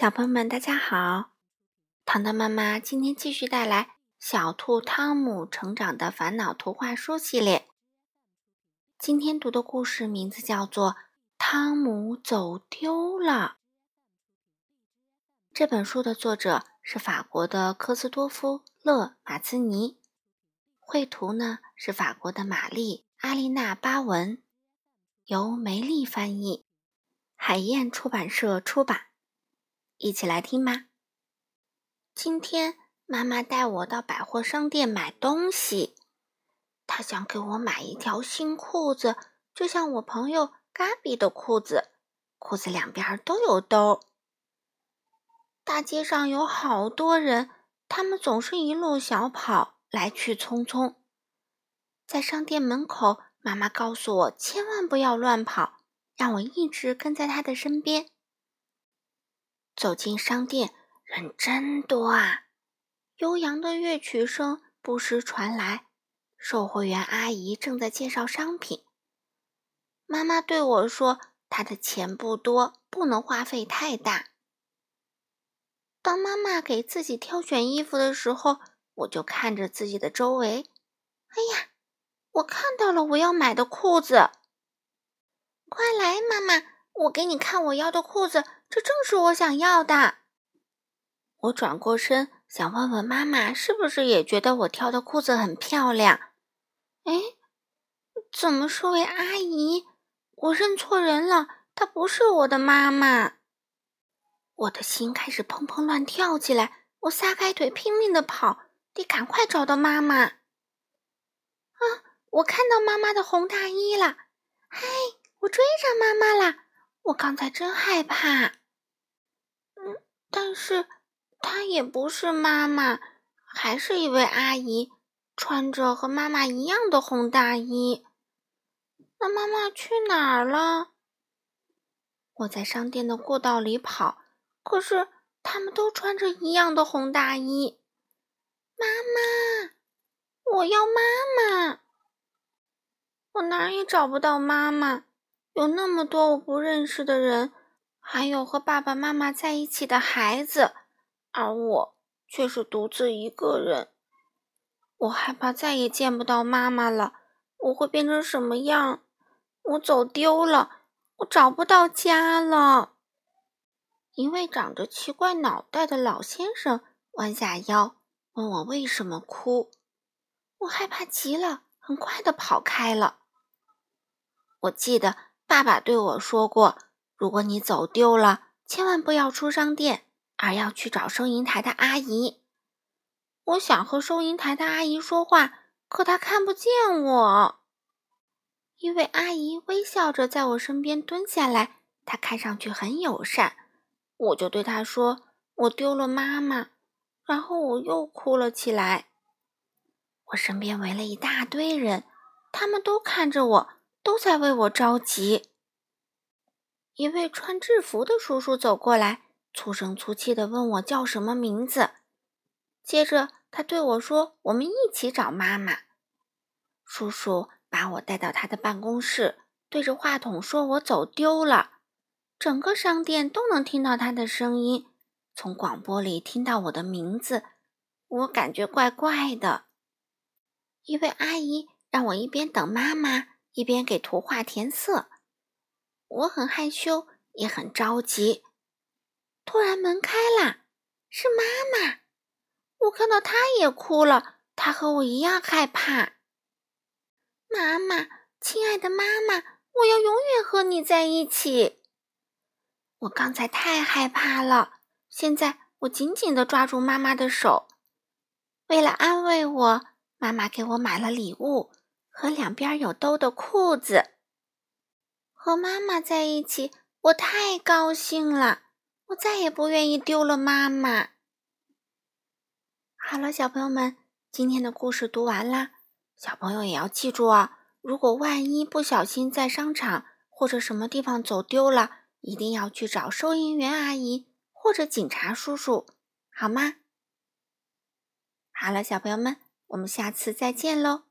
小朋友们，大家好！糖糖妈妈今天继续带来《小兔汤姆成长的烦恼》图画书系列。今天读的故事名字叫做《汤姆走丢了》。这本书的作者是法国的科斯多夫·勒马兹尼，绘图呢是法国的玛丽·阿丽娜·巴文，由梅丽翻译，海燕出版社出版。一起来听吧。今天妈妈带我到百货商店买东西，她想给我买一条新裤子，就像我朋友嘎比的裤子，裤子两边都有兜。大街上有好多人，他们总是一路小跑，来去匆匆。在商店门口，妈妈告诉我千万不要乱跑，让我一直跟在她的身边。走进商店，人真多啊！悠扬的乐曲声不时传来，售货员阿姨正在介绍商品。妈妈对我说：“她的钱不多，不能花费太大。”当妈妈给自己挑选衣服的时候，我就看着自己的周围。哎呀，我看到了我要买的裤子！快来，妈妈，我给你看我要的裤子。这正是我想要的。我转过身，想问问妈妈，是不是也觉得我挑的裤子很漂亮？哎，怎么是位阿姨？我认错人了，她不是我的妈妈。我的心开始砰砰乱跳起来，我撒开腿拼命的跑，得赶快找到妈妈。啊，我看到妈妈的红大衣了！嗨，我追上妈妈了！我刚才真害怕。但是，她也不是妈妈，还是一位阿姨，穿着和妈妈一样的红大衣。那妈妈去哪儿了？我在商店的过道里跑，可是他们都穿着一样的红大衣。妈妈，我要妈妈！我哪儿也找不到妈妈，有那么多我不认识的人。还有和爸爸妈妈在一起的孩子，而我却是独自一个人。我害怕再也见不到妈妈了。我会变成什么样？我走丢了，我找不到家了。一位长着奇怪脑袋的老先生弯下腰，问我为什么哭。我害怕极了，很快的跑开了。我记得爸爸对我说过。如果你走丢了，千万不要出商店，而要去找收银台的阿姨。我想和收银台的阿姨说话，可她看不见我。一位阿姨微笑着在我身边蹲下来，她看上去很友善。我就对她说：“我丢了妈妈。”然后我又哭了起来。我身边围了一大堆人，他们都看着我，都在为我着急。一位穿制服的叔叔走过来，粗声粗气地问我叫什么名字。接着，他对我说：“我们一起找妈妈。”叔叔把我带到他的办公室，对着话筒说：“我走丢了。”整个商店都能听到他的声音，从广播里听到我的名字，我感觉怪怪的。一位阿姨让我一边等妈妈，一边给图画填色。我很害羞，也很着急。突然门开了，是妈妈。我看到她也哭了，她和我一样害怕。妈妈，亲爱的妈妈，我要永远和你在一起。我刚才太害怕了，现在我紧紧的抓住妈妈的手。为了安慰我，妈妈给我买了礼物和两边有兜的裤子。和妈妈在一起，我太高兴了。我再也不愿意丢了妈妈。好了，小朋友们，今天的故事读完啦。小朋友也要记住啊，如果万一不小心在商场或者什么地方走丢了，一定要去找收银员阿姨或者警察叔叔，好吗？好了，小朋友们，我们下次再见喽。